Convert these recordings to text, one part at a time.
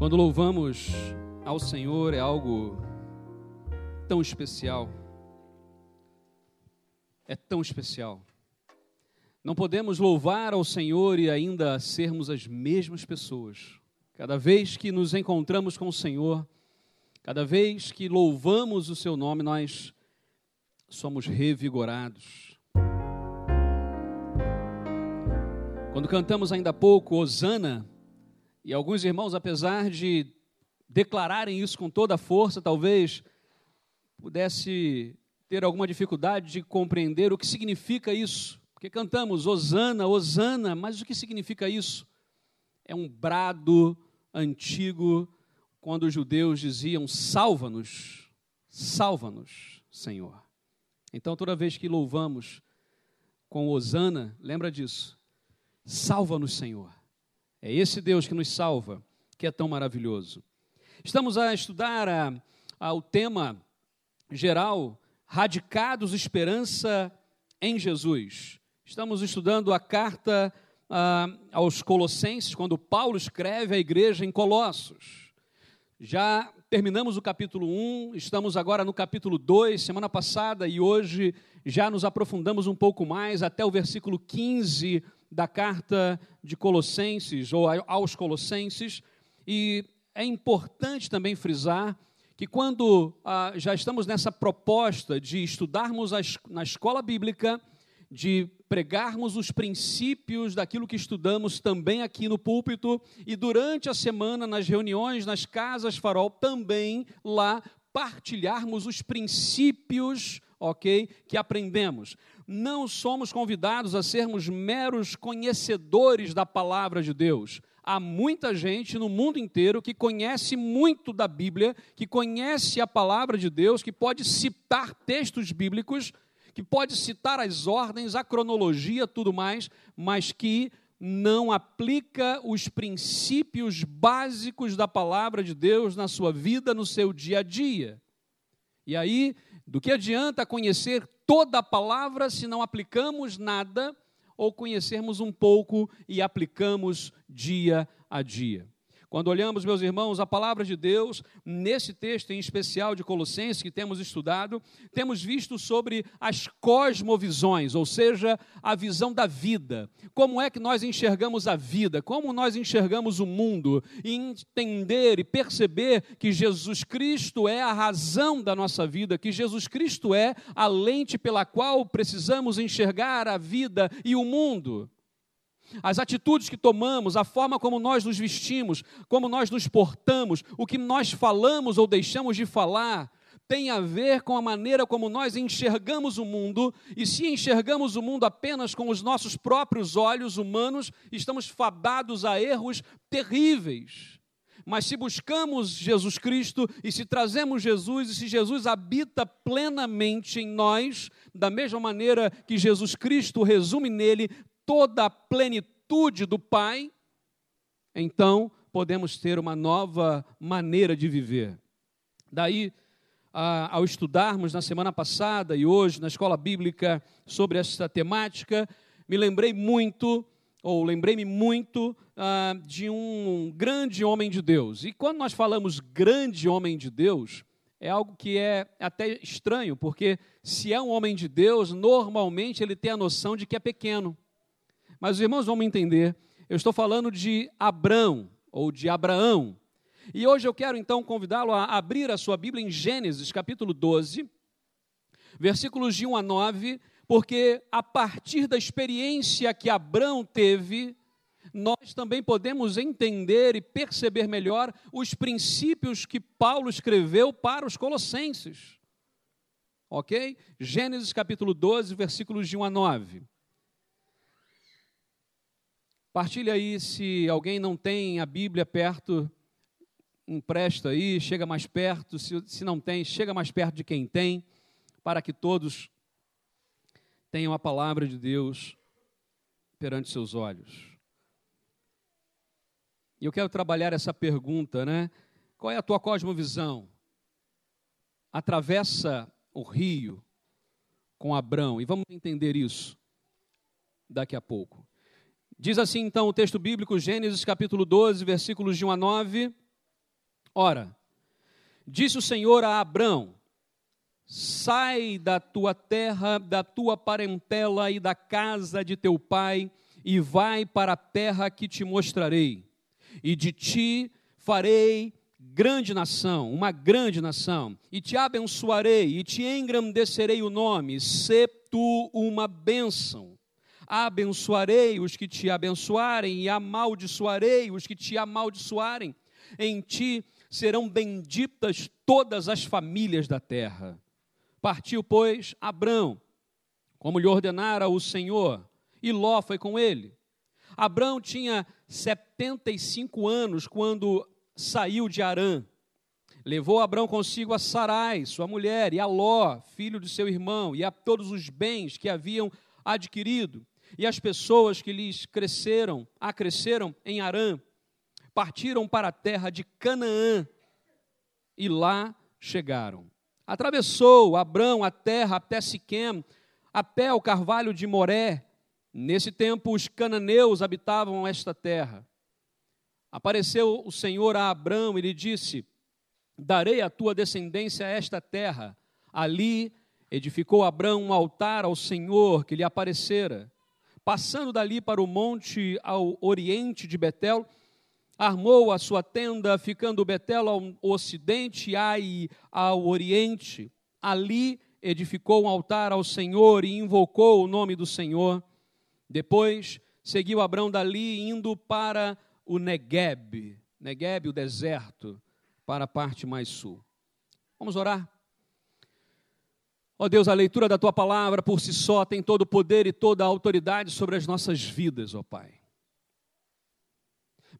Quando louvamos ao Senhor é algo tão especial. É tão especial. Não podemos louvar ao Senhor e ainda sermos as mesmas pessoas. Cada vez que nos encontramos com o Senhor, cada vez que louvamos o seu nome, nós somos revigorados. Quando cantamos ainda há pouco, Osana, e alguns irmãos, apesar de declararem isso com toda a força, talvez pudesse ter alguma dificuldade de compreender o que significa isso. Porque cantamos Osana, Osana, mas o que significa isso? É um brado antigo quando os judeus diziam: Salva-nos, salva-nos, Senhor. Então, toda vez que louvamos com Osana, lembra disso. Salva-nos, Senhor. É esse Deus que nos salva, que é tão maravilhoso. Estamos a estudar a, a, o tema geral, Radicados Esperança em Jesus. Estamos estudando a carta aos Colossenses, quando Paulo escreve à igreja em Colossos. Já terminamos o capítulo 1, estamos agora no capítulo 2, semana passada e hoje já nos aprofundamos um pouco mais até o versículo 15 da carta de Colossenses, ou aos Colossenses, e é importante também frisar que quando ah, já estamos nessa proposta de estudarmos as, na escola bíblica, de pregarmos os princípios daquilo que estudamos também aqui no púlpito e durante a semana nas reuniões, nas casas farol, também lá partilharmos os princípios, ok, que aprendemos não somos convidados a sermos meros conhecedores da palavra de Deus. Há muita gente no mundo inteiro que conhece muito da Bíblia, que conhece a palavra de Deus, que pode citar textos bíblicos, que pode citar as ordens, a cronologia, tudo mais, mas que não aplica os princípios básicos da palavra de Deus na sua vida, no seu dia a dia. E aí, do que adianta conhecer toda a palavra se não aplicamos nada ou conhecermos um pouco e aplicamos dia a dia. Quando olhamos, meus irmãos, a palavra de Deus, nesse texto em especial de Colossenses que temos estudado, temos visto sobre as cosmovisões, ou seja, a visão da vida. Como é que nós enxergamos a vida? Como nós enxergamos o mundo? E entender e perceber que Jesus Cristo é a razão da nossa vida, que Jesus Cristo é a lente pela qual precisamos enxergar a vida e o mundo as atitudes que tomamos, a forma como nós nos vestimos, como nós nos portamos, o que nós falamos ou deixamos de falar, tem a ver com a maneira como nós enxergamos o mundo, e se enxergamos o mundo apenas com os nossos próprios olhos humanos, estamos fadados a erros terríveis. Mas se buscamos Jesus Cristo e se trazemos Jesus e se Jesus habita plenamente em nós, da mesma maneira que Jesus Cristo resume nele toda a plenitude do Pai, então podemos ter uma nova maneira de viver. Daí, ao estudarmos na semana passada e hoje na escola bíblica sobre esta temática, me lembrei muito, ou lembrei-me muito, ah, de um grande homem de Deus. E quando nós falamos grande homem de Deus, é algo que é até estranho, porque se é um homem de Deus, normalmente ele tem a noção de que é pequeno. Mas os irmãos vão entender. Eu estou falando de Abrão, ou de Abraão. E hoje eu quero então convidá-lo a abrir a sua Bíblia em Gênesis, capítulo 12, versículos de 1 a 9, porque a partir da experiência que Abrão teve, nós também podemos entender e perceber melhor os princípios que Paulo escreveu para os Colossenses. Ok? Gênesis capítulo 12, versículos de 1 a 9. Partilha aí se alguém não tem a Bíblia perto, empresta aí, chega mais perto. Se, se não tem, chega mais perto de quem tem, para que todos tenham a palavra de Deus perante seus olhos. E eu quero trabalhar essa pergunta, né? Qual é a tua cosmovisão? Atravessa o rio com Abrão, e vamos entender isso daqui a pouco. Diz assim então o texto bíblico, Gênesis capítulo 12, versículos de 1 a 9. Ora, disse o Senhor a Abrão: Sai da tua terra, da tua parentela e da casa de teu pai, e vai para a terra que te mostrarei. E de ti farei grande nação, uma grande nação, e te abençoarei, e te engrandecerei o nome, se tu uma bênção. Abençoarei os que te abençoarem, e amaldiçoarei os que te amaldiçoarem. Em ti serão benditas todas as famílias da terra. Partiu, pois, Abrão, como lhe ordenara o Senhor, e Ló foi com ele. Abrão tinha 75 anos quando saiu de Arã. Levou Abrão consigo a Sarai, sua mulher, e a Ló, filho de seu irmão, e a todos os bens que haviam adquirido, e as pessoas que lhes cresceram, acresceram em Arã. Partiram para a terra de Canaã, e lá chegaram. Atravessou Abrão a terra até Siquém, até o carvalho de Moré. Nesse tempo os cananeus habitavam esta terra. Apareceu o Senhor a Abrão e lhe disse: Darei à tua descendência esta terra. Ali edificou Abrão um altar ao Senhor que lhe aparecera. Passando dali para o monte ao oriente de Betel, armou a sua tenda, ficando Betel ao ocidente, Ai ao oriente. Ali edificou um altar ao Senhor e invocou o nome do Senhor. Depois seguiu Abrão dali, indo para o Negueb, Negueb, o deserto, para a parte mais sul. Vamos orar? Ó oh Deus, a leitura da tua palavra por si só tem todo o poder e toda a autoridade sobre as nossas vidas, ó oh Pai.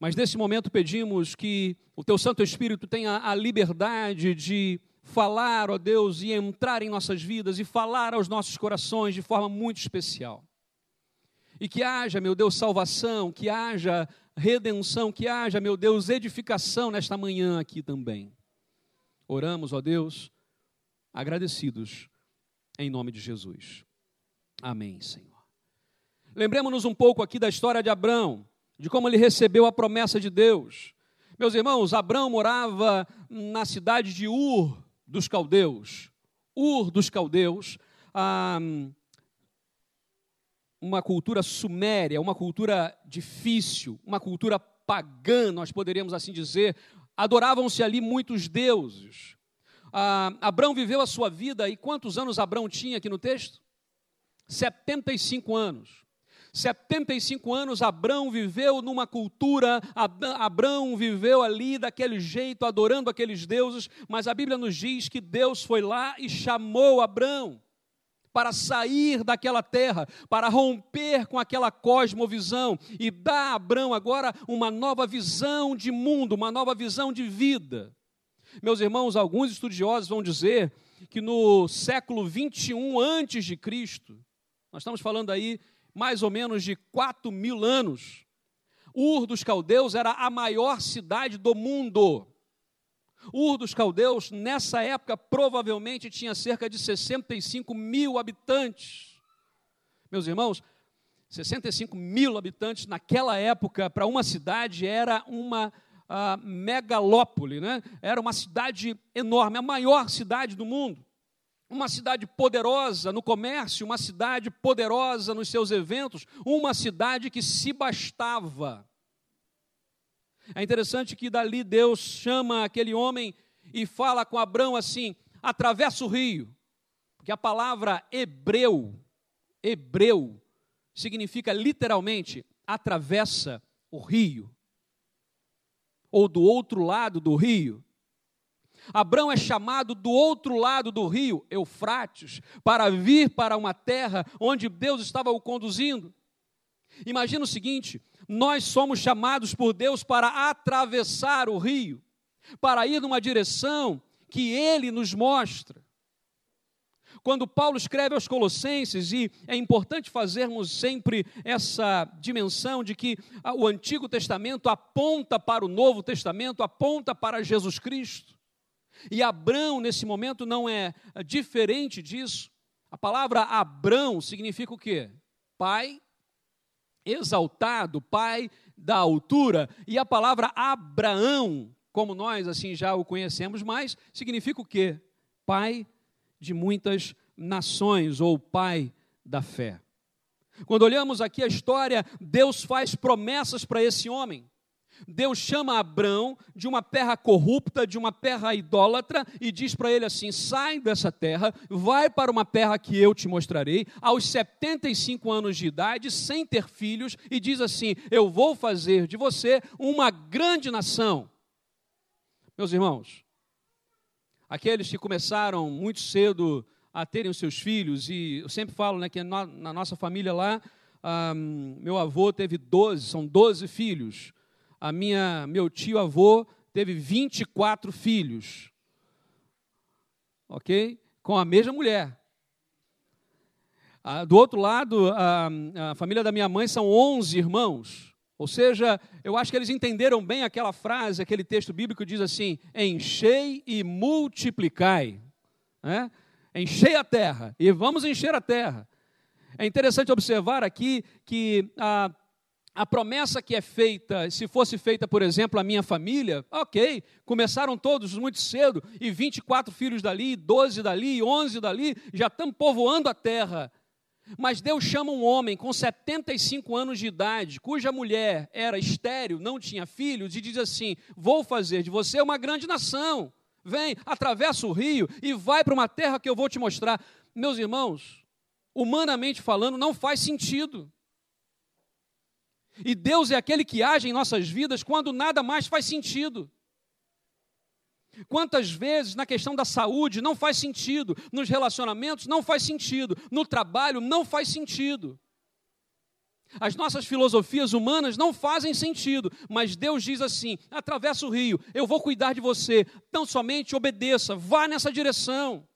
Mas nesse momento pedimos que o teu Santo Espírito tenha a liberdade de falar, ó Deus, e entrar em nossas vidas e falar aos nossos corações de forma muito especial. E que haja, meu Deus, salvação, que haja redenção, que haja, meu Deus, edificação nesta manhã aqui também. Oramos, ó Deus, agradecidos em nome de Jesus. Amém, Senhor. Lembremos-nos um pouco aqui da história de Abraão de como ele recebeu a promessa de Deus. Meus irmãos, Abraão morava na cidade de Ur dos Caldeus. Ur dos Caldeus, ah, uma cultura suméria, uma cultura difícil, uma cultura pagã, nós poderíamos assim dizer. Adoravam-se ali muitos deuses. Ah, Abraão viveu a sua vida, e quantos anos Abraão tinha aqui no texto? 75 anos. 75 anos, Abrão viveu numa cultura, Abrão viveu ali daquele jeito, adorando aqueles deuses, mas a Bíblia nos diz que Deus foi lá e chamou Abrão para sair daquela terra, para romper com aquela cosmovisão e dar a Abrão agora uma nova visão de mundo, uma nova visão de vida. Meus irmãos, alguns estudiosos vão dizer que no século 21 antes de Cristo, nós estamos falando aí mais ou menos de 4 mil anos, Ur dos Caldeus era a maior cidade do mundo. Ur dos Caldeus, nessa época, provavelmente tinha cerca de 65 mil habitantes. Meus irmãos, 65 mil habitantes naquela época, para uma cidade, era uma uh, megalópole, né? era uma cidade enorme, a maior cidade do mundo uma cidade poderosa no comércio, uma cidade poderosa nos seus eventos, uma cidade que se bastava. É interessante que dali Deus chama aquele homem e fala com Abraão assim: atravessa o rio, porque a palavra hebreu, hebreu, significa literalmente atravessa o rio, ou do outro lado do rio. Abraão é chamado do outro lado do rio, Eufrates, para vir para uma terra onde Deus estava o conduzindo. Imagina o seguinte: nós somos chamados por Deus para atravessar o rio, para ir numa direção que Ele nos mostra. Quando Paulo escreve aos Colossenses, e é importante fazermos sempre essa dimensão de que o Antigo Testamento aponta para o Novo Testamento, aponta para Jesus Cristo. E Abrão, nesse momento, não é diferente disso. A palavra Abrão significa o quê? Pai exaltado, pai da altura. E a palavra Abraão como nós assim já o conhecemos, mas significa o quê? Pai de muitas nações ou pai da fé. Quando olhamos aqui a história, Deus faz promessas para esse homem. Deus chama Abrão de uma terra corrupta, de uma terra idólatra, e diz para ele assim: sai dessa terra, vai para uma terra que eu te mostrarei, aos 75 anos de idade, sem ter filhos, e diz assim: eu vou fazer de você uma grande nação. Meus irmãos, aqueles que começaram muito cedo a terem os seus filhos, e eu sempre falo né, que na, nossa família lá, ah, meu avô teve 12, são 12 filhos a minha, meu tio avô teve 24 filhos. Ok? Com a mesma mulher. Ah, do outro lado, a, a família da minha mãe são 11 irmãos. Ou seja, eu acho que eles entenderam bem aquela frase, aquele texto bíblico diz assim: enchei e multiplicai. É? Enchei a terra e vamos encher a terra. É interessante observar aqui que ah, a promessa que é feita, se fosse feita, por exemplo, a minha família, ok, começaram todos muito cedo, e 24 filhos dali, 12 dali, 11 dali, já estão povoando a terra. Mas Deus chama um homem com 75 anos de idade, cuja mulher era estéril, não tinha filhos, e diz assim: Vou fazer de você uma grande nação. Vem, atravessa o rio e vai para uma terra que eu vou te mostrar. Meus irmãos, humanamente falando, não faz sentido. E Deus é aquele que age em nossas vidas quando nada mais faz sentido. Quantas vezes na questão da saúde não faz sentido, nos relacionamentos não faz sentido, no trabalho não faz sentido. As nossas filosofias humanas não fazem sentido, mas Deus diz assim: atravessa o rio, eu vou cuidar de você, tão somente obedeça, vá nessa direção.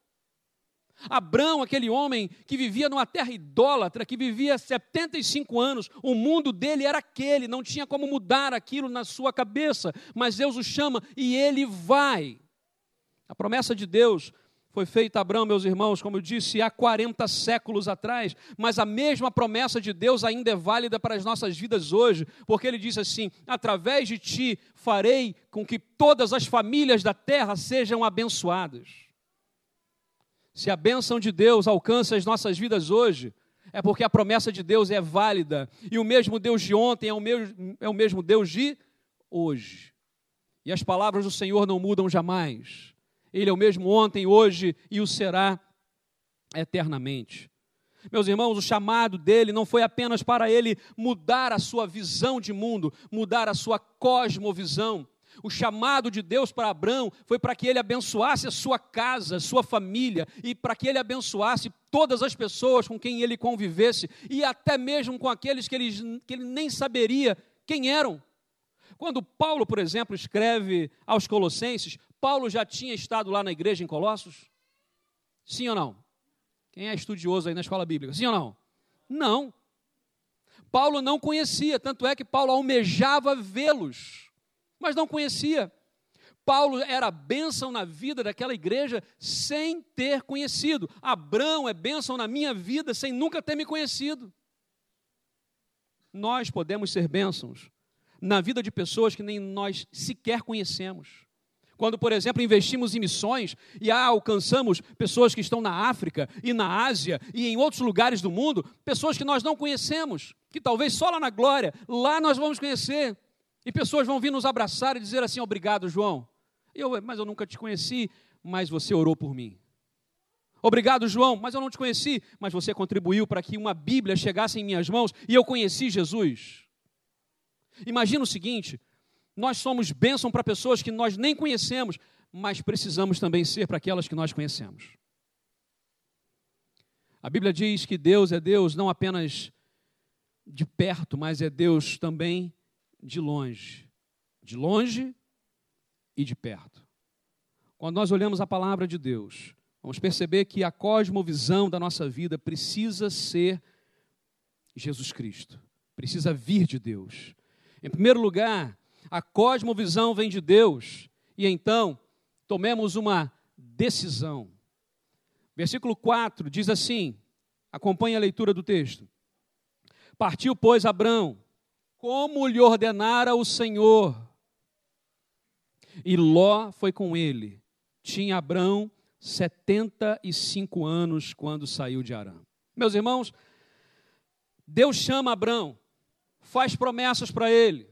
Abrão, aquele homem que vivia numa terra idólatra, que vivia 75 anos, o mundo dele era aquele, não tinha como mudar aquilo na sua cabeça, mas Deus o chama e ele vai. A promessa de Deus foi feita a Abraão, meus irmãos, como eu disse, há 40 séculos atrás, mas a mesma promessa de Deus ainda é válida para as nossas vidas hoje, porque ele disse assim: através de ti farei com que todas as famílias da terra sejam abençoadas. Se a bênção de Deus alcança as nossas vidas hoje, é porque a promessa de Deus é válida. E o mesmo Deus de ontem é o mesmo, é o mesmo Deus de hoje. E as palavras do Senhor não mudam jamais. Ele é o mesmo ontem, hoje e o será eternamente. Meus irmãos, o chamado dele não foi apenas para ele mudar a sua visão de mundo, mudar a sua cosmovisão, o chamado de Deus para Abraão foi para que ele abençoasse a sua casa, a sua família, e para que ele abençoasse todas as pessoas com quem ele convivesse, e até mesmo com aqueles que ele, que ele nem saberia quem eram. Quando Paulo, por exemplo, escreve aos Colossenses, Paulo já tinha estado lá na igreja em Colossos? Sim ou não? Quem é estudioso aí na escola bíblica? Sim ou não? Não. Paulo não conhecia, tanto é que Paulo almejava vê-los mas não conhecia. Paulo era bênção na vida daquela igreja sem ter conhecido. Abraão é bênção na minha vida sem nunca ter me conhecido. Nós podemos ser bênçãos na vida de pessoas que nem nós sequer conhecemos. Quando, por exemplo, investimos em missões e alcançamos pessoas que estão na África e na Ásia e em outros lugares do mundo, pessoas que nós não conhecemos, que talvez só lá na glória, lá nós vamos conhecer. E pessoas vão vir nos abraçar e dizer assim: Obrigado, João. Eu, mas eu nunca te conheci, mas você orou por mim. Obrigado, João, mas eu não te conheci, mas você contribuiu para que uma Bíblia chegasse em minhas mãos e eu conheci Jesus. Imagina o seguinte: nós somos bênção para pessoas que nós nem conhecemos, mas precisamos também ser para aquelas que nós conhecemos. A Bíblia diz que Deus é Deus não apenas de perto, mas é Deus também de longe, de longe e de perto. Quando nós olhamos a palavra de Deus, vamos perceber que a cosmovisão da nossa vida precisa ser Jesus Cristo, precisa vir de Deus. Em primeiro lugar, a cosmovisão vem de Deus, e então tomemos uma decisão. Versículo 4 diz assim: acompanhe a leitura do texto. Partiu, pois, Abrão como lhe ordenara o Senhor. E Ló foi com ele. Tinha Abrão 75 anos quando saiu de Arã. Meus irmãos, Deus chama Abrão, faz promessas para ele.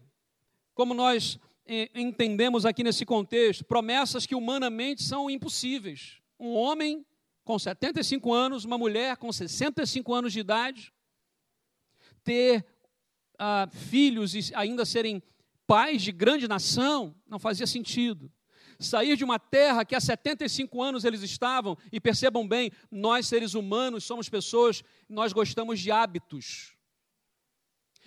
Como nós eh, entendemos aqui nesse contexto, promessas que humanamente são impossíveis. Um homem com 75 anos, uma mulher com 65 anos de idade, ter ah, filhos e ainda serem pais de grande nação, não fazia sentido. Sair de uma terra que há 75 anos eles estavam, e percebam bem, nós seres humanos somos pessoas, nós gostamos de hábitos.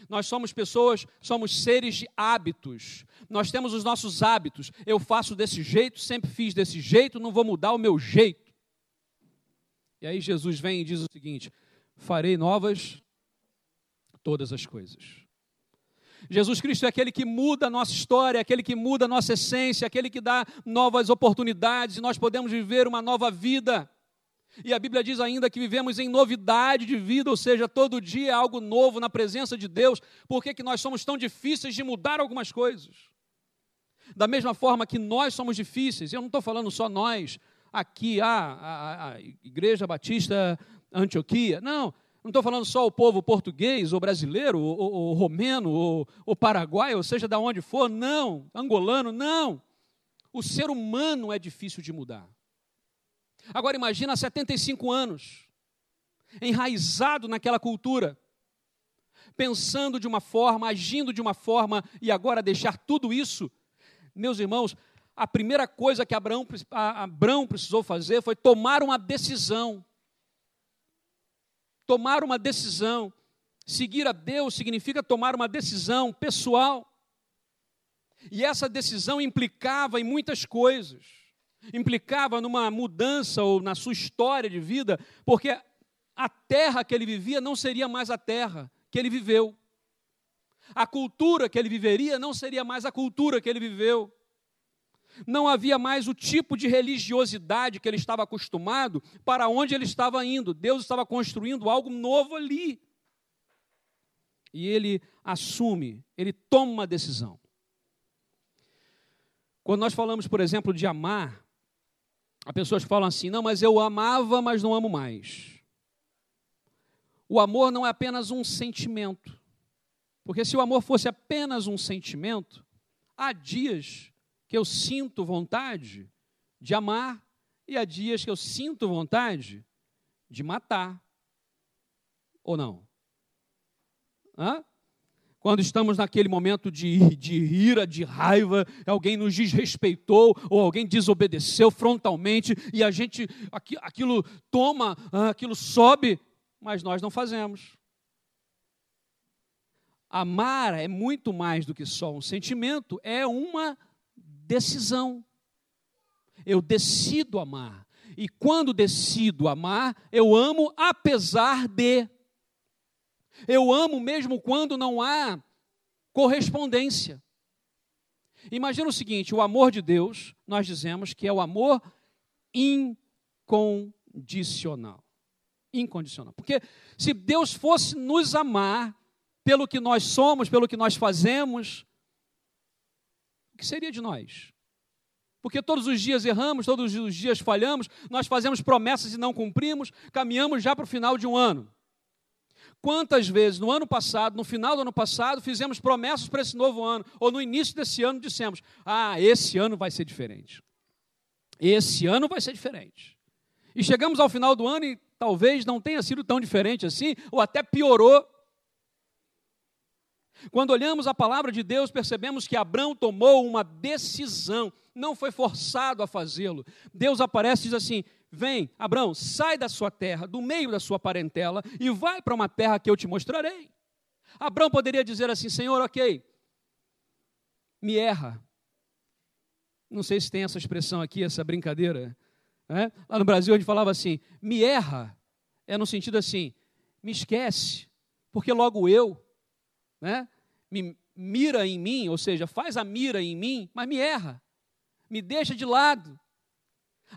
Nós somos pessoas, somos seres de hábitos. Nós temos os nossos hábitos. Eu faço desse jeito, sempre fiz desse jeito, não vou mudar o meu jeito. E aí Jesus vem e diz o seguinte: farei novas todas as coisas. Jesus Cristo é aquele que muda a nossa história, é aquele que muda a nossa essência, é aquele que dá novas oportunidades e nós podemos viver uma nova vida. E a Bíblia diz ainda que vivemos em novidade de vida, ou seja, todo dia é algo novo na presença de Deus. Por que, que nós somos tão difíceis de mudar algumas coisas? Da mesma forma que nós somos difíceis, eu não estou falando só nós, aqui, a, a, a Igreja Batista Antioquia, não, não estou falando só o povo português, ou brasileiro, ou, ou, ou romeno, ou, ou paraguaio, ou seja, da onde for, não, angolano, não. O ser humano é difícil de mudar. Agora imagina 75 anos, enraizado naquela cultura, pensando de uma forma, agindo de uma forma, e agora deixar tudo isso. Meus irmãos, a primeira coisa que Abraão, Abraão precisou fazer foi tomar uma decisão tomar uma decisão. Seguir a Deus significa tomar uma decisão pessoal. E essa decisão implicava em muitas coisas. Implicava numa mudança ou na sua história de vida, porque a terra que ele vivia não seria mais a terra que ele viveu. A cultura que ele viveria não seria mais a cultura que ele viveu. Não havia mais o tipo de religiosidade que ele estava acostumado para onde ele estava indo. Deus estava construindo algo novo ali. E ele assume, ele toma uma decisão. Quando nós falamos, por exemplo, de amar, há pessoas falam assim: não, mas eu amava, mas não amo mais. O amor não é apenas um sentimento. Porque se o amor fosse apenas um sentimento, há dias que eu sinto vontade de amar e há dias que eu sinto vontade de matar. Ou não? Hã? Quando estamos naquele momento de, de ira, de raiva, alguém nos desrespeitou ou alguém desobedeceu frontalmente e a gente, aquilo toma, aquilo sobe, mas nós não fazemos. Amar é muito mais do que só um sentimento, é uma decisão. Eu decido amar. E quando decido amar, eu amo apesar de. Eu amo mesmo quando não há correspondência. Imagina o seguinte: o amor de Deus, nós dizemos que é o amor incondicional. Incondicional. Porque se Deus fosse nos amar pelo que nós somos, pelo que nós fazemos, o que seria de nós? Porque todos os dias erramos, todos os dias falhamos, nós fazemos promessas e não cumprimos, caminhamos já para o final de um ano. Quantas vezes no ano passado, no final do ano passado, fizemos promessas para esse novo ano, ou no início desse ano dissemos: ah, esse ano vai ser diferente. Esse ano vai ser diferente. E chegamos ao final do ano e talvez não tenha sido tão diferente assim, ou até piorou quando olhamos a palavra de Deus, percebemos que Abraão tomou uma decisão, não foi forçado a fazê-lo. Deus aparece e diz assim: Vem, Abraão, sai da sua terra, do meio da sua parentela, e vai para uma terra que eu te mostrarei. Abraão poderia dizer assim: Senhor, ok, me erra. Não sei se tem essa expressão aqui, essa brincadeira. Né? Lá no Brasil a gente falava assim: me erra. É no sentido assim: me esquece, porque logo eu né? me mira em mim, ou seja, faz a mira em mim, mas me erra, me deixa de lado.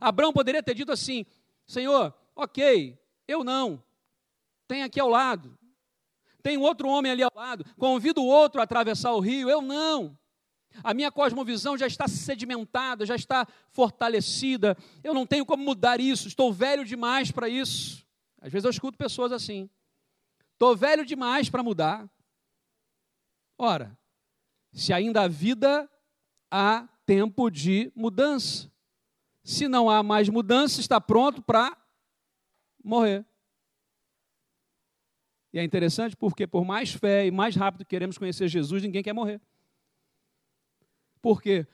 Abraão poderia ter dito assim: Senhor, ok, eu não, tem aqui ao lado, tem outro homem ali ao lado, convido o outro a atravessar o rio, eu não. A minha cosmovisão já está sedimentada, já está fortalecida. Eu não tenho como mudar isso. Estou velho demais para isso. Às vezes eu escuto pessoas assim. Estou velho demais para mudar. Ora, se ainda há vida, há tempo de mudança. Se não há mais mudança, está pronto para morrer. E é interessante porque, por mais fé e mais rápido que queremos conhecer Jesus, ninguém quer morrer. Por quê?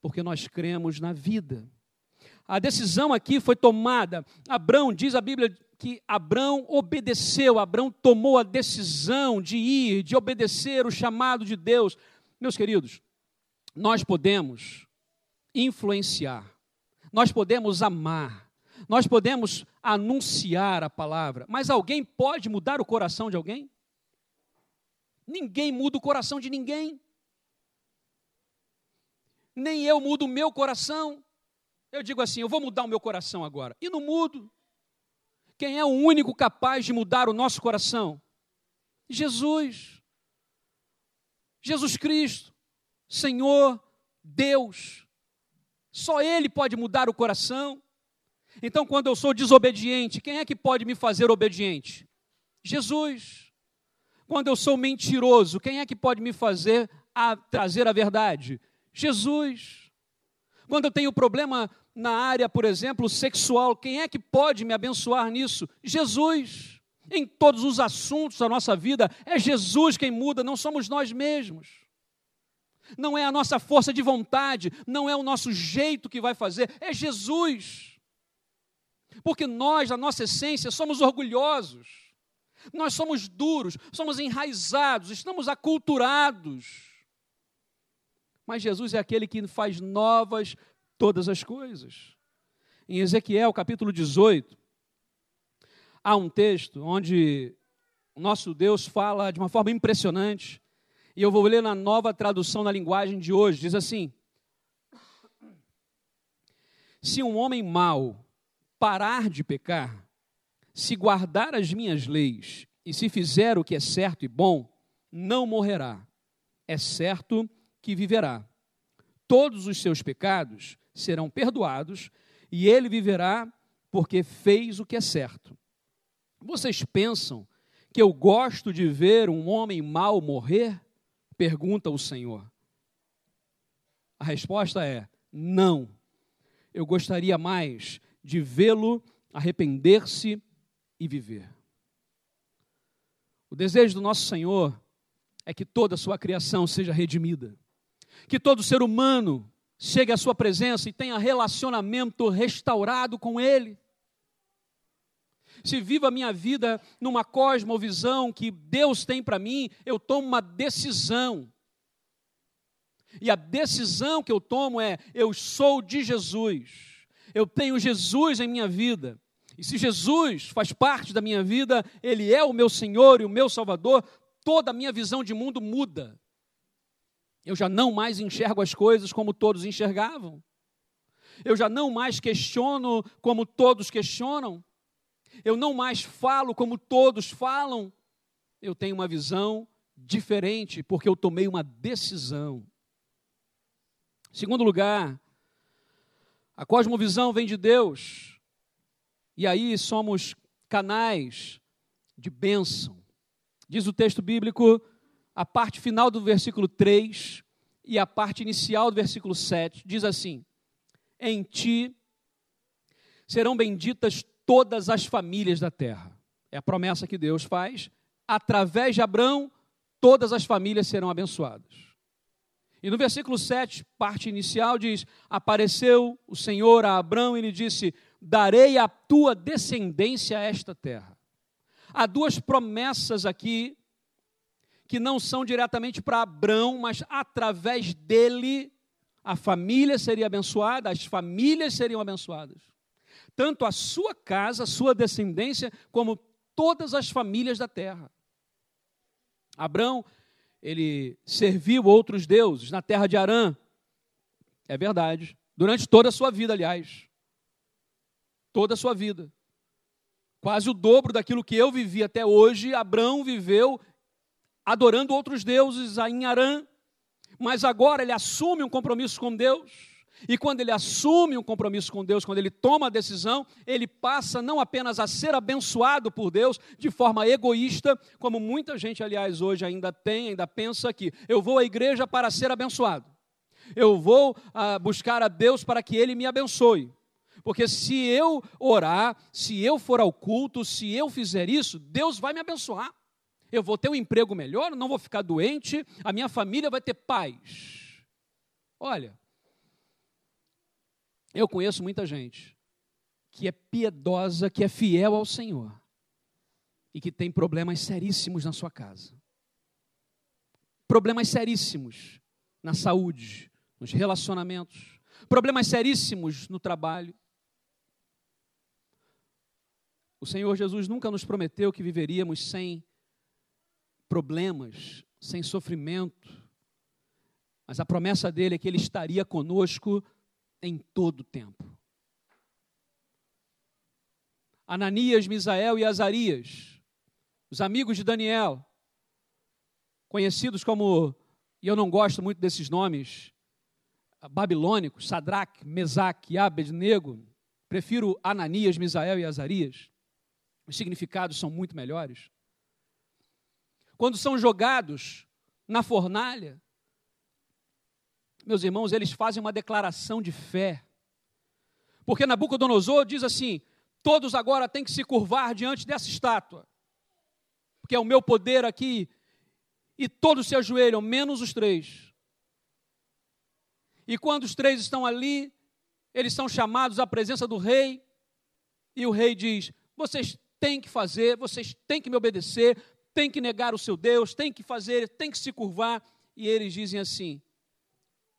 Porque nós cremos na vida. A decisão aqui foi tomada. Abraão, diz a Bíblia que Abraão obedeceu, Abraão tomou a decisão de ir, de obedecer o chamado de Deus. Meus queridos, nós podemos influenciar, nós podemos amar, nós podemos anunciar a palavra, mas alguém pode mudar o coração de alguém? Ninguém muda o coração de ninguém. Nem eu mudo o meu coração. Eu digo assim: eu vou mudar o meu coração agora. E não mudo. Quem é o único capaz de mudar o nosso coração? Jesus. Jesus Cristo, Senhor, Deus. Só Ele pode mudar o coração. Então, quando eu sou desobediente, quem é que pode me fazer obediente? Jesus. Quando eu sou mentiroso, quem é que pode me fazer a trazer a verdade? Jesus. Quando eu tenho problema na área, por exemplo, sexual, quem é que pode me abençoar nisso? Jesus. Em todos os assuntos da nossa vida, é Jesus quem muda, não somos nós mesmos. Não é a nossa força de vontade, não é o nosso jeito que vai fazer, é Jesus. Porque nós, na nossa essência, somos orgulhosos, nós somos duros, somos enraizados, estamos aculturados. Mas Jesus é aquele que faz novas todas as coisas. Em Ezequiel capítulo 18, há um texto onde o nosso Deus fala de uma forma impressionante, e eu vou ler na nova tradução na linguagem de hoje, diz assim: Se um homem mau parar de pecar, se guardar as minhas leis e se fizer o que é certo e bom, não morrerá. É certo que viverá. Todos os seus pecados serão perdoados e ele viverá porque fez o que é certo. Vocês pensam que eu gosto de ver um homem mau morrer? Pergunta o Senhor. A resposta é: não. Eu gostaria mais de vê-lo arrepender-se e viver. O desejo do nosso Senhor é que toda a sua criação seja redimida, que todo ser humano chegue à sua presença e tenha relacionamento restaurado com Ele. Se vivo a minha vida numa cosmovisão que Deus tem para mim, eu tomo uma decisão. E a decisão que eu tomo é: eu sou de Jesus. Eu tenho Jesus em minha vida. E se Jesus faz parte da minha vida, Ele é o meu Senhor e o meu Salvador, toda a minha visão de mundo muda. Eu já não mais enxergo as coisas como todos enxergavam. Eu já não mais questiono como todos questionam. Eu não mais falo como todos falam. Eu tenho uma visão diferente porque eu tomei uma decisão. Segundo lugar, a cosmovisão vem de Deus. E aí somos canais de bênção. Diz o texto bíblico a parte final do versículo 3 e a parte inicial do versículo 7 diz assim: Em ti serão benditas todas as famílias da terra. É a promessa que Deus faz. Através de Abraão, todas as famílias serão abençoadas. E no versículo 7, parte inicial, diz: Apareceu o Senhor a Abraão e lhe disse: Darei à tua descendência esta terra. Há duas promessas aqui que não são diretamente para Abrão, mas através dele a família seria abençoada, as famílias seriam abençoadas. Tanto a sua casa, a sua descendência, como todas as famílias da terra. Abrão, ele serviu outros deuses na terra de Arã. É verdade. Durante toda a sua vida, aliás. Toda a sua vida. Quase o dobro daquilo que eu vivi até hoje, Abrão viveu adorando outros deuses em Arã. Mas agora ele assume um compromisso com Deus. E quando ele assume um compromisso com Deus, quando ele toma a decisão, ele passa não apenas a ser abençoado por Deus de forma egoísta, como muita gente, aliás, hoje ainda tem, ainda pensa que eu vou à igreja para ser abençoado. Eu vou ah, buscar a Deus para que ele me abençoe. Porque se eu orar, se eu for ao culto, se eu fizer isso, Deus vai me abençoar. Eu vou ter um emprego melhor, não vou ficar doente, a minha família vai ter paz. Olha, eu conheço muita gente que é piedosa, que é fiel ao Senhor e que tem problemas seríssimos na sua casa. Problemas seríssimos na saúde, nos relacionamentos, problemas seríssimos no trabalho. O Senhor Jesus nunca nos prometeu que viveríamos sem problemas, sem sofrimento, mas a promessa dele é que ele estaria conosco em todo o tempo. Ananias, Misael e Azarias, os amigos de Daniel, conhecidos como, e eu não gosto muito desses nomes, babilônicos, Sadraque, Mesaque Abednego, prefiro Ananias, Misael e Azarias. Os significados são muito melhores. Quando são jogados na fornalha, meus irmãos, eles fazem uma declaração de fé. Porque Nabucodonosor diz assim: todos agora têm que se curvar diante dessa estátua, porque é o meu poder aqui, e todos se ajoelham, menos os três. E quando os três estão ali, eles são chamados à presença do rei, e o rei diz: vocês têm que fazer, vocês têm que me obedecer, têm que negar o seu Deus, têm que fazer, têm que se curvar. E eles dizem assim: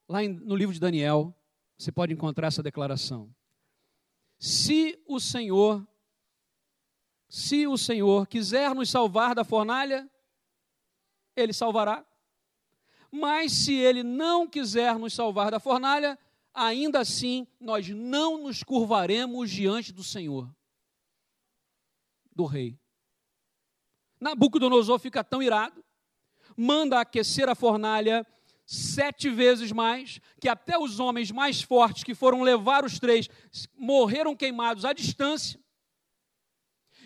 Lá no livro de Daniel, você pode encontrar essa declaração. Se o Senhor, se o Senhor quiser nos salvar da fornalha, ele salvará. Mas se ele não quiser nos salvar da fornalha, ainda assim nós não nos curvaremos diante do Senhor, do rei. Nabucodonosor fica tão irado, manda aquecer a fornalha sete vezes mais, que até os homens mais fortes que foram levar os três morreram queimados à distância.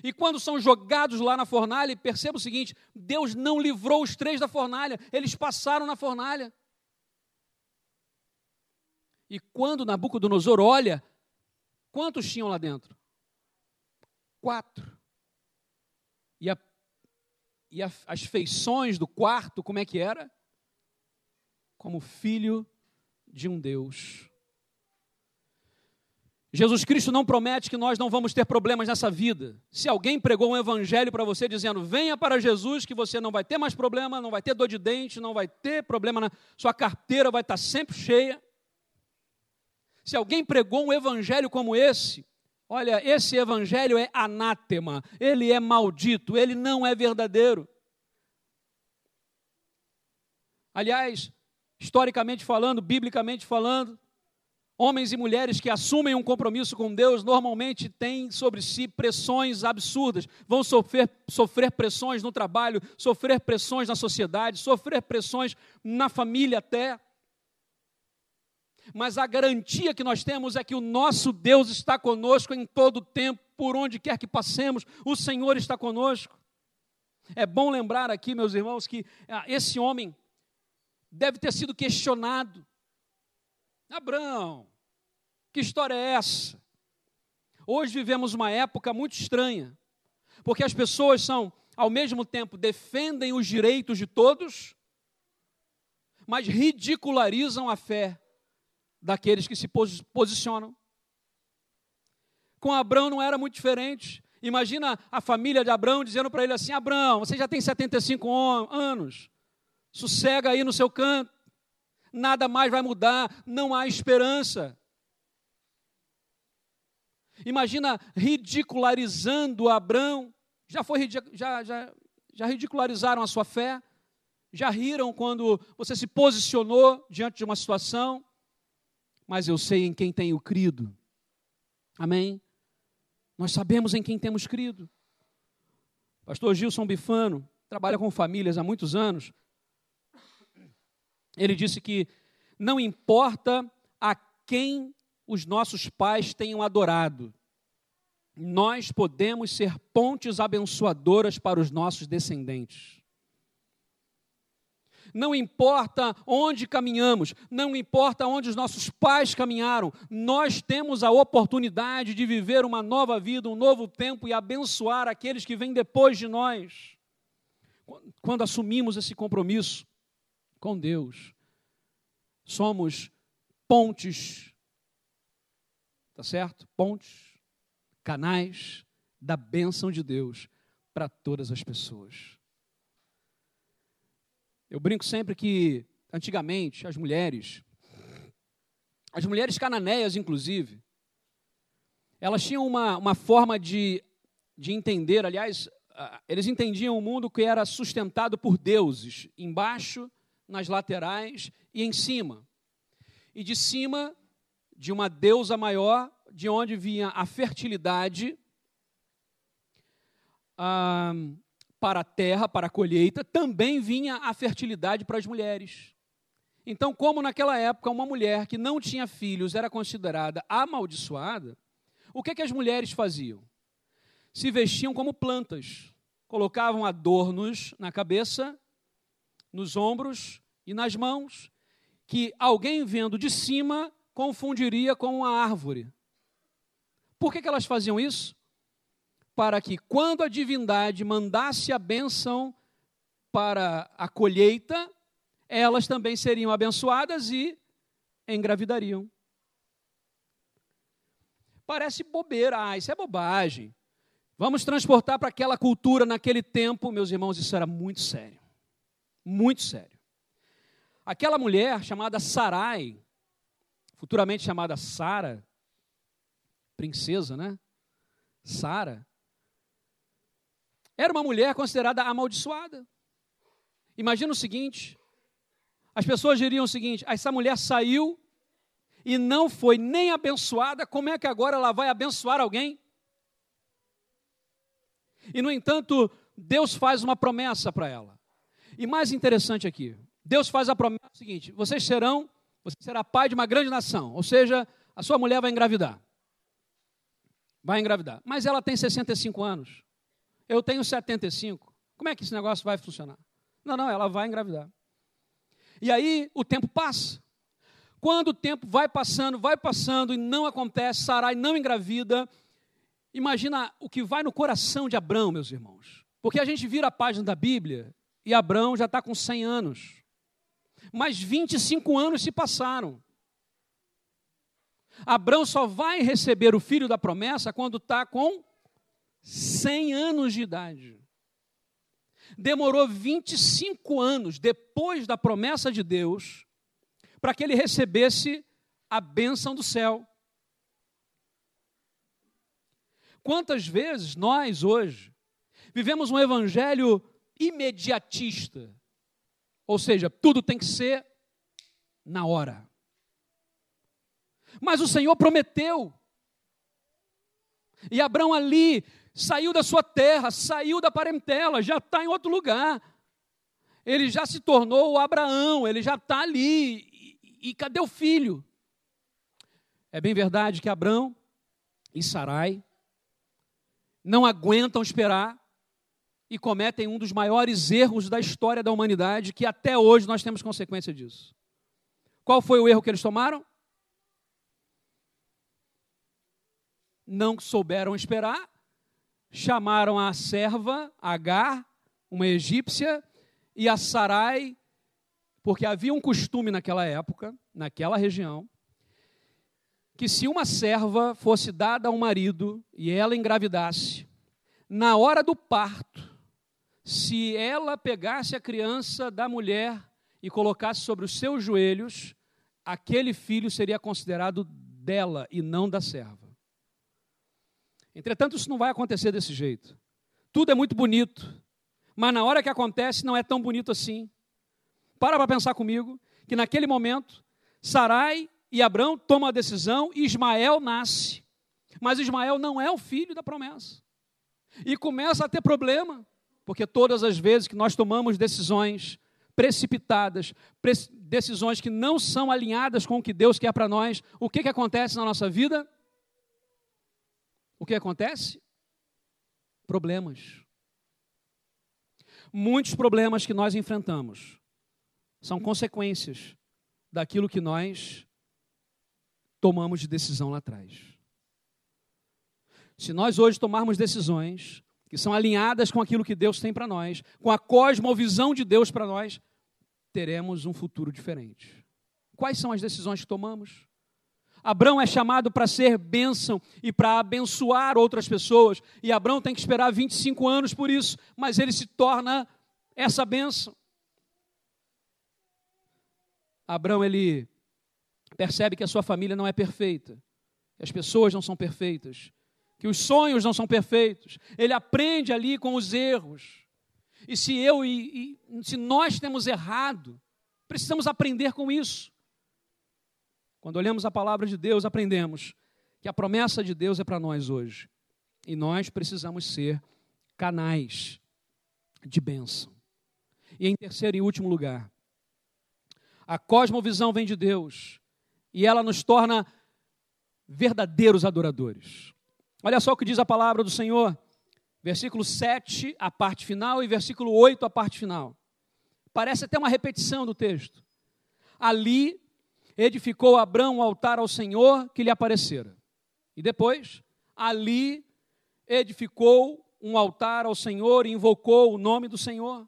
E quando são jogados lá na fornalha, perceba o seguinte: Deus não livrou os três da fornalha, eles passaram na fornalha. E quando Nabucodonosor olha, quantos tinham lá dentro? Quatro. E, a, e a, as feições do quarto, como é que era? como filho de um Deus. Jesus Cristo não promete que nós não vamos ter problemas nessa vida. Se alguém pregou um evangelho para você dizendo, venha para Jesus, que você não vai ter mais problema, não vai ter dor de dente, não vai ter problema, na sua carteira vai estar sempre cheia. Se alguém pregou um evangelho como esse, olha, esse evangelho é anátema, ele é maldito, ele não é verdadeiro. Aliás, historicamente falando, biblicamente falando, homens e mulheres que assumem um compromisso com Deus normalmente têm sobre si pressões absurdas, vão sofrer, sofrer pressões no trabalho, sofrer pressões na sociedade, sofrer pressões na família até. Mas a garantia que nós temos é que o nosso Deus está conosco em todo o tempo, por onde quer que passemos, o Senhor está conosco. É bom lembrar aqui, meus irmãos, que ah, esse homem deve ter sido questionado. Abraão, que história é essa? Hoje vivemos uma época muito estranha, porque as pessoas são, ao mesmo tempo, defendem os direitos de todos, mas ridicularizam a fé daqueles que se posicionam. Com Abraão não era muito diferente. Imagina a família de Abraão dizendo para ele assim: Abraão, você já tem 75 anos, Sossega aí no seu canto. Nada mais vai mudar, não há esperança. Imagina ridicularizando Abraão. Já, foi, já, já, já ridicularizaram a sua fé? Já riram quando você se posicionou diante de uma situação? Mas eu sei em quem tenho crido. Amém? Nós sabemos em quem temos crido. Pastor Gilson Bifano trabalha com famílias há muitos anos. Ele disse que não importa a quem os nossos pais tenham adorado, nós podemos ser pontes abençoadoras para os nossos descendentes. Não importa onde caminhamos, não importa onde os nossos pais caminharam, nós temos a oportunidade de viver uma nova vida, um novo tempo e abençoar aqueles que vêm depois de nós. Quando assumimos esse compromisso com Deus, somos pontes, tá certo? Pontes, canais da bênção de Deus para todas as pessoas. Eu brinco sempre que, antigamente, as mulheres, as mulheres cananeias, inclusive, elas tinham uma, uma forma de, de entender, aliás, eles entendiam o mundo que era sustentado por deuses, embaixo, nas laterais e em cima. E de cima, de uma deusa maior, de onde vinha a fertilidade, ah, para a terra, para a colheita, também vinha a fertilidade para as mulheres. Então, como naquela época uma mulher que não tinha filhos era considerada amaldiçoada, o que, que as mulheres faziam? Se vestiam como plantas, colocavam adornos na cabeça, nos ombros e nas mãos, que alguém vendo de cima confundiria com uma árvore. Por que, que elas faziam isso? Para que, quando a divindade mandasse a bênção para a colheita, elas também seriam abençoadas e engravidariam. Parece bobeira, ah, isso é bobagem. Vamos transportar para aquela cultura naquele tempo, meus irmãos, isso era muito sério. Muito sério. Aquela mulher chamada Sarai, futuramente chamada Sara, princesa, né? Sara, era uma mulher considerada amaldiçoada. Imagina o seguinte: as pessoas diriam o seguinte: essa mulher saiu e não foi nem abençoada, como é que agora ela vai abençoar alguém? E, no entanto, Deus faz uma promessa para ela. E mais interessante aqui, Deus faz a promessa seguinte: vocês serão, você será pai de uma grande nação, ou seja, a sua mulher vai engravidar. Vai engravidar. Mas ela tem 65 anos. Eu tenho 75. Como é que esse negócio vai funcionar? Não, não, ela vai engravidar. E aí o tempo passa. Quando o tempo vai passando, vai passando e não acontece, Sarai não engravida, imagina o que vai no coração de Abraão, meus irmãos. Porque a gente vira a página da Bíblia e Abraão já está com 100 anos. Mas 25 anos se passaram. Abraão só vai receber o filho da promessa quando está com 100 anos de idade. Demorou 25 anos depois da promessa de Deus para que ele recebesse a bênção do céu. Quantas vezes nós hoje vivemos um evangelho imediatista, ou seja, tudo tem que ser na hora. Mas o Senhor prometeu. E Abraão ali saiu da sua terra, saiu da parentela, já está em outro lugar. Ele já se tornou Abraão, ele já está ali. E, e cadê o filho? É bem verdade que Abraão e Sarai não aguentam esperar e cometem um dos maiores erros da história da humanidade, que até hoje nós temos consequência disso. Qual foi o erro que eles tomaram? Não souberam esperar chamaram a serva Agar, uma egípcia, e a Sarai, porque havia um costume naquela época, naquela região, que se uma serva fosse dada a um marido e ela engravidasse, na hora do parto, se ela pegasse a criança da mulher e colocasse sobre os seus joelhos, aquele filho seria considerado dela e não da serva. Entretanto, isso não vai acontecer desse jeito. Tudo é muito bonito, mas na hora que acontece não é tão bonito assim. Para para pensar comigo que naquele momento, Sarai e Abrão tomam a decisão e Ismael nasce. Mas Ismael não é o filho da promessa. E começa a ter problema, porque todas as vezes que nós tomamos decisões precipitadas, pre decisões que não são alinhadas com o que Deus quer para nós, o que, que acontece na nossa vida? O que acontece? Problemas. Muitos problemas que nós enfrentamos são consequências daquilo que nós tomamos de decisão lá atrás. Se nós hoje tomarmos decisões que são alinhadas com aquilo que Deus tem para nós, com a cosmovisão de Deus para nós, teremos um futuro diferente. Quais são as decisões que tomamos? Abraão é chamado para ser bênção e para abençoar outras pessoas, e Abraão tem que esperar 25 anos por isso, mas ele se torna essa bênção. Abraão ele percebe que a sua família não é perfeita, que as pessoas não são perfeitas, que os sonhos não são perfeitos. Ele aprende ali com os erros. E se eu e, e se nós temos errado, precisamos aprender com isso. Quando olhamos a palavra de Deus, aprendemos que a promessa de Deus é para nós hoje. E nós precisamos ser canais de bênção. E em terceiro e último lugar, a cosmovisão vem de Deus e ela nos torna verdadeiros adoradores. Olha só o que diz a palavra do Senhor, versículo 7, a parte final, e versículo 8, a parte final. Parece até uma repetição do texto. Ali edificou Abraão um altar ao Senhor que lhe aparecera. E depois, ali edificou um altar ao Senhor e invocou o nome do Senhor.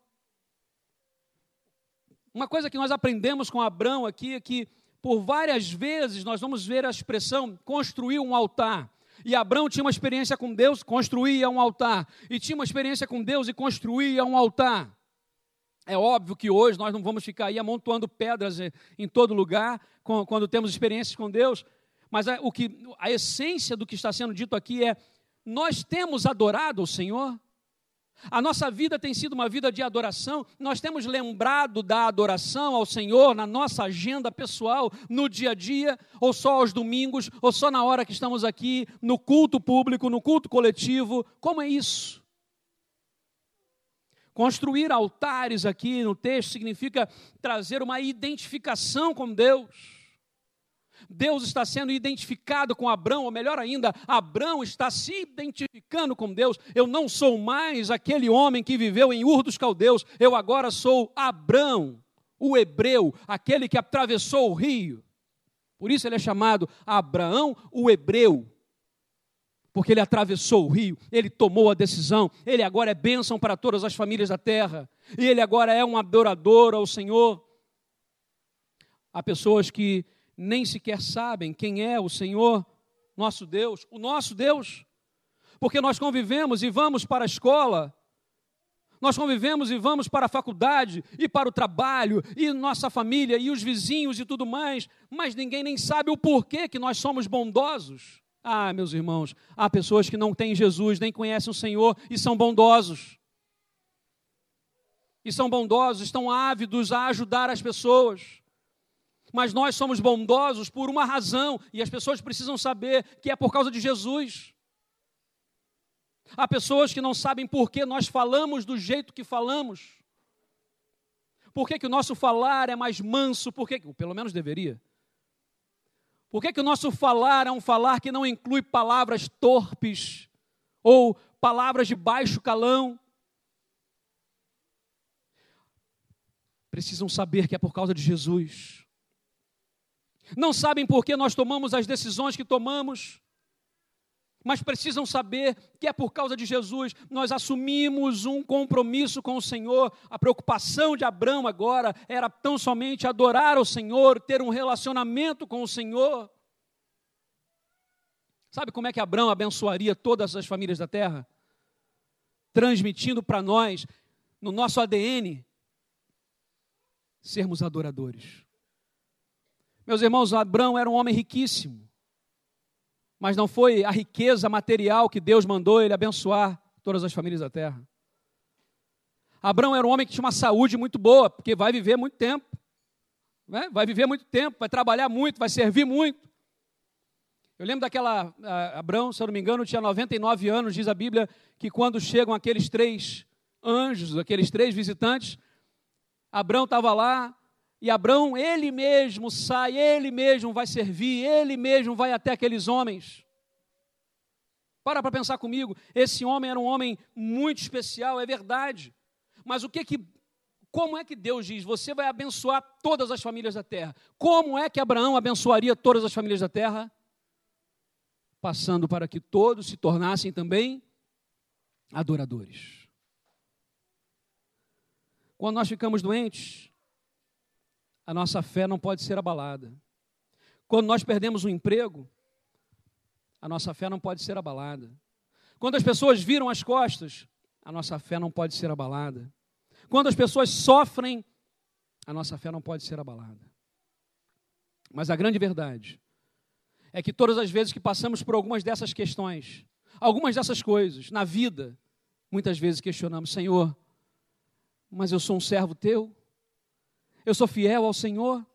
Uma coisa que nós aprendemos com Abraão aqui é que, por várias vezes, nós vamos ver a expressão construir um altar. E Abraão tinha uma experiência com Deus, construía um altar. E tinha uma experiência com Deus e construía um altar. É óbvio que hoje nós não vamos ficar aí amontoando pedras em todo lugar quando temos experiências com Deus, mas a, o que, a essência do que está sendo dito aqui é: nós temos adorado o Senhor? A nossa vida tem sido uma vida de adoração, nós temos lembrado da adoração ao Senhor na nossa agenda pessoal, no dia a dia, ou só aos domingos, ou só na hora que estamos aqui, no culto público, no culto coletivo. Como é isso? Construir altares aqui no texto significa trazer uma identificação com Deus. Deus está sendo identificado com Abraão, ou melhor ainda, Abraão está se identificando com Deus. Eu não sou mais aquele homem que viveu em Ur dos Caldeus, eu agora sou Abraão, o hebreu, aquele que atravessou o rio. Por isso ele é chamado Abraão, o hebreu. Porque ele atravessou o rio, ele tomou a decisão, ele agora é bênção para todas as famílias da terra, e ele agora é um adorador ao Senhor. Há pessoas que nem sequer sabem quem é o Senhor, nosso Deus, o nosso Deus, porque nós convivemos e vamos para a escola, nós convivemos e vamos para a faculdade e para o trabalho e nossa família e os vizinhos e tudo mais, mas ninguém nem sabe o porquê que nós somos bondosos. Ah, meus irmãos, há pessoas que não têm Jesus, nem conhecem o Senhor e são bondosos. E são bondosos, estão ávidos a ajudar as pessoas mas nós somos bondosos por uma razão, e as pessoas precisam saber que é por causa de Jesus. Há pessoas que não sabem por que nós falamos do jeito que falamos. Por que, que o nosso falar é mais manso? Por que, pelo menos deveria. Por que, que o nosso falar é um falar que não inclui palavras torpes ou palavras de baixo calão? Precisam saber que é por causa de Jesus não sabem por que nós tomamos as decisões que tomamos, mas precisam saber que é por causa de Jesus nós assumimos um compromisso com o Senhor. A preocupação de Abraão agora era tão somente adorar o Senhor, ter um relacionamento com o Senhor. Sabe como é que Abraão abençoaria todas as famílias da terra? Transmitindo para nós, no nosso ADN, sermos adoradores. Meus irmãos, Abraão era um homem riquíssimo, mas não foi a riqueza material que Deus mandou ele abençoar todas as famílias da terra. Abraão era um homem que tinha uma saúde muito boa, porque vai viver muito tempo. Né? Vai viver muito tempo, vai trabalhar muito, vai servir muito. Eu lembro daquela. Abraão, se eu não me engano, tinha 99 anos, diz a Bíblia, que quando chegam aqueles três anjos, aqueles três visitantes, Abraão estava lá, e Abraão, ele mesmo sai, ele mesmo vai servir, ele mesmo vai até aqueles homens. Para para pensar comigo, esse homem era um homem muito especial, é verdade. Mas o que que como é que Deus diz, você vai abençoar todas as famílias da terra? Como é que Abraão abençoaria todas as famílias da terra? Passando para que todos se tornassem também adoradores. Quando nós ficamos doentes, a nossa fé não pode ser abalada. Quando nós perdemos um emprego, a nossa fé não pode ser abalada. Quando as pessoas viram as costas, a nossa fé não pode ser abalada. Quando as pessoas sofrem, a nossa fé não pode ser abalada. Mas a grande verdade é que todas as vezes que passamos por algumas dessas questões, algumas dessas coisas na vida, muitas vezes questionamos: Senhor, mas eu sou um servo teu, eu sou fiel ao Senhor,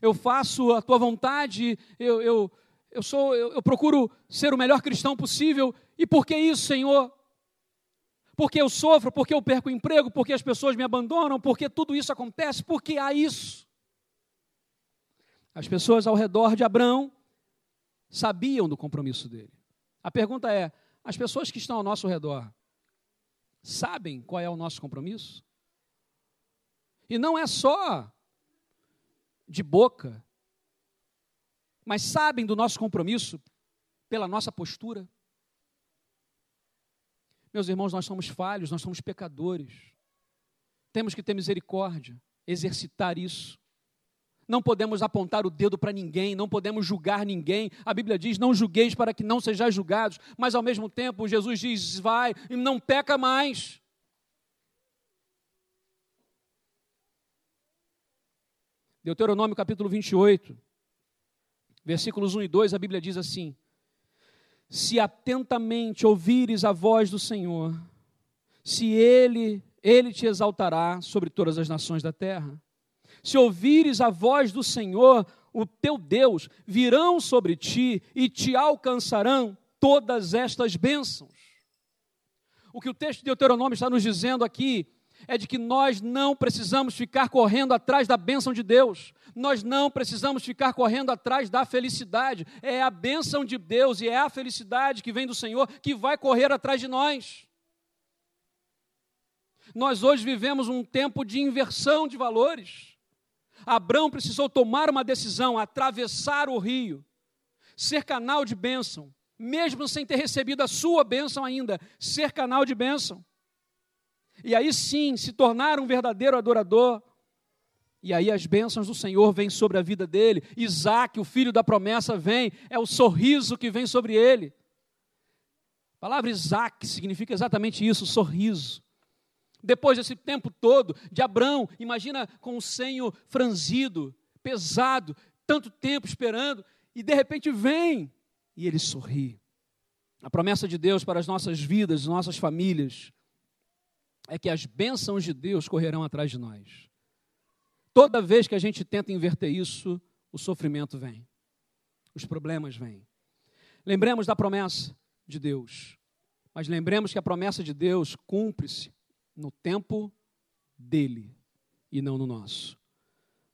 eu faço a tua vontade, eu, eu, eu, sou, eu, eu procuro ser o melhor cristão possível, e por que isso, Senhor? Porque eu sofro, porque eu perco o emprego, porque as pessoas me abandonam, porque tudo isso acontece, porque há isso. As pessoas ao redor de Abraão sabiam do compromisso dele. A pergunta é: as pessoas que estão ao nosso redor sabem qual é o nosso compromisso? E não é só de boca, mas sabem do nosso compromisso pela nossa postura. Meus irmãos, nós somos falhos, nós somos pecadores. Temos que ter misericórdia, exercitar isso. Não podemos apontar o dedo para ninguém, não podemos julgar ninguém. A Bíblia diz: não julgueis para que não sejais julgados. Mas ao mesmo tempo, Jesus diz: vai e não peca mais. Deuteronômio capítulo 28, versículos 1 e 2, a Bíblia diz assim: Se atentamente ouvires a voz do Senhor, se ele, ele te exaltará sobre todas as nações da terra. Se ouvires a voz do Senhor, o teu Deus, virão sobre ti e te alcançarão todas estas bênçãos. O que o texto de Deuteronômio está nos dizendo aqui é de que nós não precisamos ficar correndo atrás da bênção de Deus, nós não precisamos ficar correndo atrás da felicidade, é a bênção de Deus e é a felicidade que vem do Senhor que vai correr atrás de nós. Nós hoje vivemos um tempo de inversão de valores. Abraão precisou tomar uma decisão, atravessar o rio, ser canal de bênção, mesmo sem ter recebido a sua bênção ainda, ser canal de bênção e aí sim se tornar um verdadeiro adorador. E aí as bênçãos do Senhor vêm sobre a vida dele. Isaac, o filho da promessa, vem, é o sorriso que vem sobre ele. A palavra Isaac significa exatamente isso, sorriso. Depois desse tempo todo de Abraão, imagina com o senho franzido, pesado, tanto tempo esperando, e de repente vem e ele sorri. A promessa de Deus para as nossas vidas, nossas famílias, é que as bênçãos de Deus correrão atrás de nós. Toda vez que a gente tenta inverter isso, o sofrimento vem, os problemas vêm. Lembremos da promessa de Deus, mas lembremos que a promessa de Deus cumpre-se no tempo dele e não no nosso.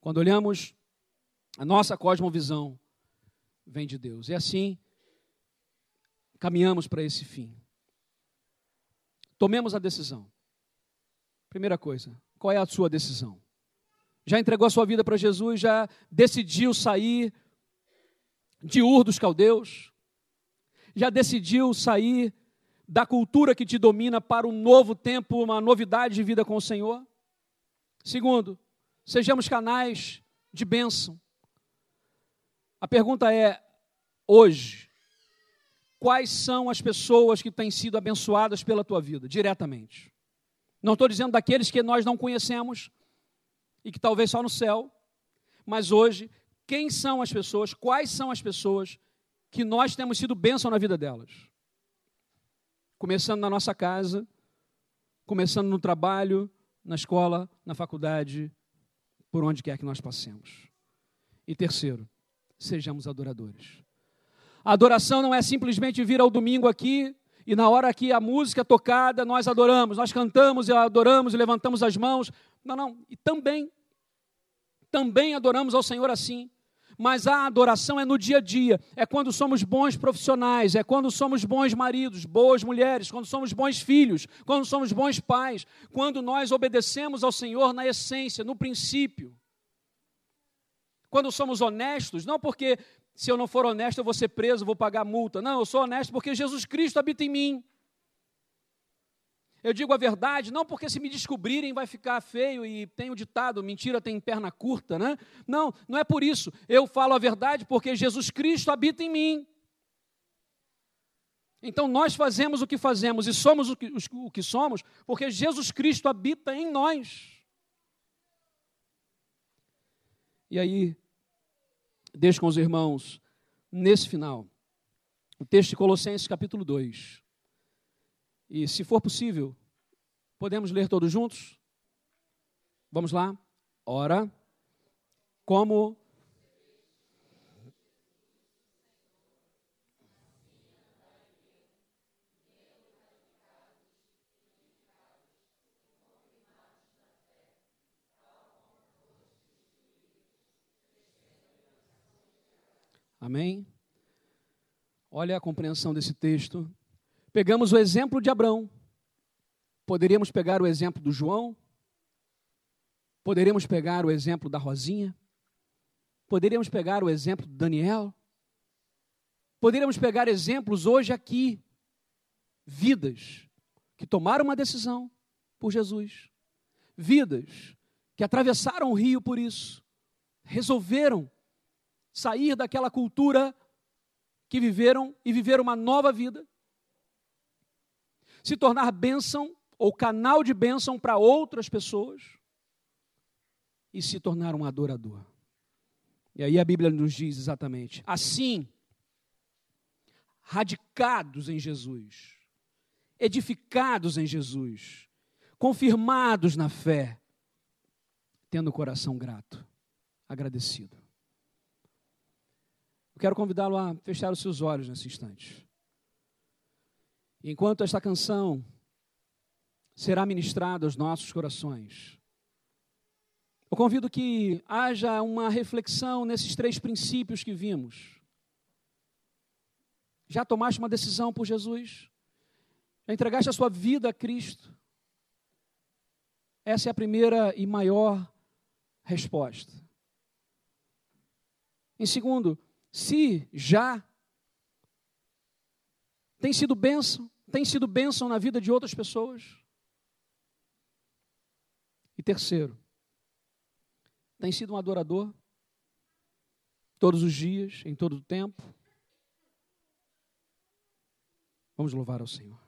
Quando olhamos a nossa cosmovisão, vem de Deus. E assim, caminhamos para esse fim. Tomemos a decisão Primeira coisa, qual é a sua decisão? Já entregou a sua vida para Jesus? Já decidiu sair de Ur dos Caldeus? Já decidiu sair da cultura que te domina para um novo tempo, uma novidade de vida com o Senhor? Segundo, sejamos canais de bênção. A pergunta é: hoje, quais são as pessoas que têm sido abençoadas pela tua vida, diretamente? Não estou dizendo daqueles que nós não conhecemos e que talvez só no céu, mas hoje, quem são as pessoas, quais são as pessoas que nós temos sido bênção na vida delas? Começando na nossa casa, começando no trabalho, na escola, na faculdade, por onde quer que nós passemos. E terceiro, sejamos adoradores. A adoração não é simplesmente vir ao domingo aqui e na hora que a música é tocada, nós adoramos, nós cantamos e adoramos e levantamos as mãos, Não, não. E também, também adoramos ao Senhor assim. Mas a adoração é no dia a dia, é quando somos bons profissionais, é quando somos bons maridos, boas mulheres, quando somos bons filhos, quando somos bons pais, quando nós obedecemos ao Senhor na essência, no princípio. Quando somos honestos, não porque se eu não for honesto eu vou ser preso, vou pagar multa. Não, eu sou honesto porque Jesus Cristo habita em mim. Eu digo a verdade, não porque se me descobrirem vai ficar feio e tem o ditado, mentira tem perna curta, né? Não, não é por isso. Eu falo a verdade porque Jesus Cristo habita em mim. Então nós fazemos o que fazemos e somos o que, o que somos porque Jesus Cristo habita em nós. E aí, deixo com os irmãos, nesse final, o texto de Colossenses capítulo 2. E, se for possível, podemos ler todos juntos? Vamos lá? Ora, como Amém? Olha a compreensão desse texto. Pegamos o exemplo de Abraão. Poderíamos pegar o exemplo do João. Poderíamos pegar o exemplo da Rosinha. Poderíamos pegar o exemplo do Daniel. Poderíamos pegar exemplos hoje aqui. Vidas que tomaram uma decisão por Jesus. Vidas que atravessaram o rio por isso. Resolveram sair daquela cultura que viveram e viver uma nova vida se tornar bênção ou canal de bênção para outras pessoas e se tornar um adorador. E aí a Bíblia nos diz exatamente: assim, radicados em Jesus, edificados em Jesus, confirmados na fé, tendo o coração grato, agradecido. Quero convidá-lo a fechar os seus olhos nesse instante. Enquanto esta canção será ministrada aos nossos corações, eu convido que haja uma reflexão nesses três princípios que vimos. Já tomaste uma decisão por Jesus? Já entregaste a sua vida a Cristo? Essa é a primeira e maior resposta. Em segundo, se já tem sido bênção, tem sido bênção na vida de outras pessoas? E terceiro, tem sido um adorador todos os dias, em todo o tempo? Vamos louvar ao Senhor.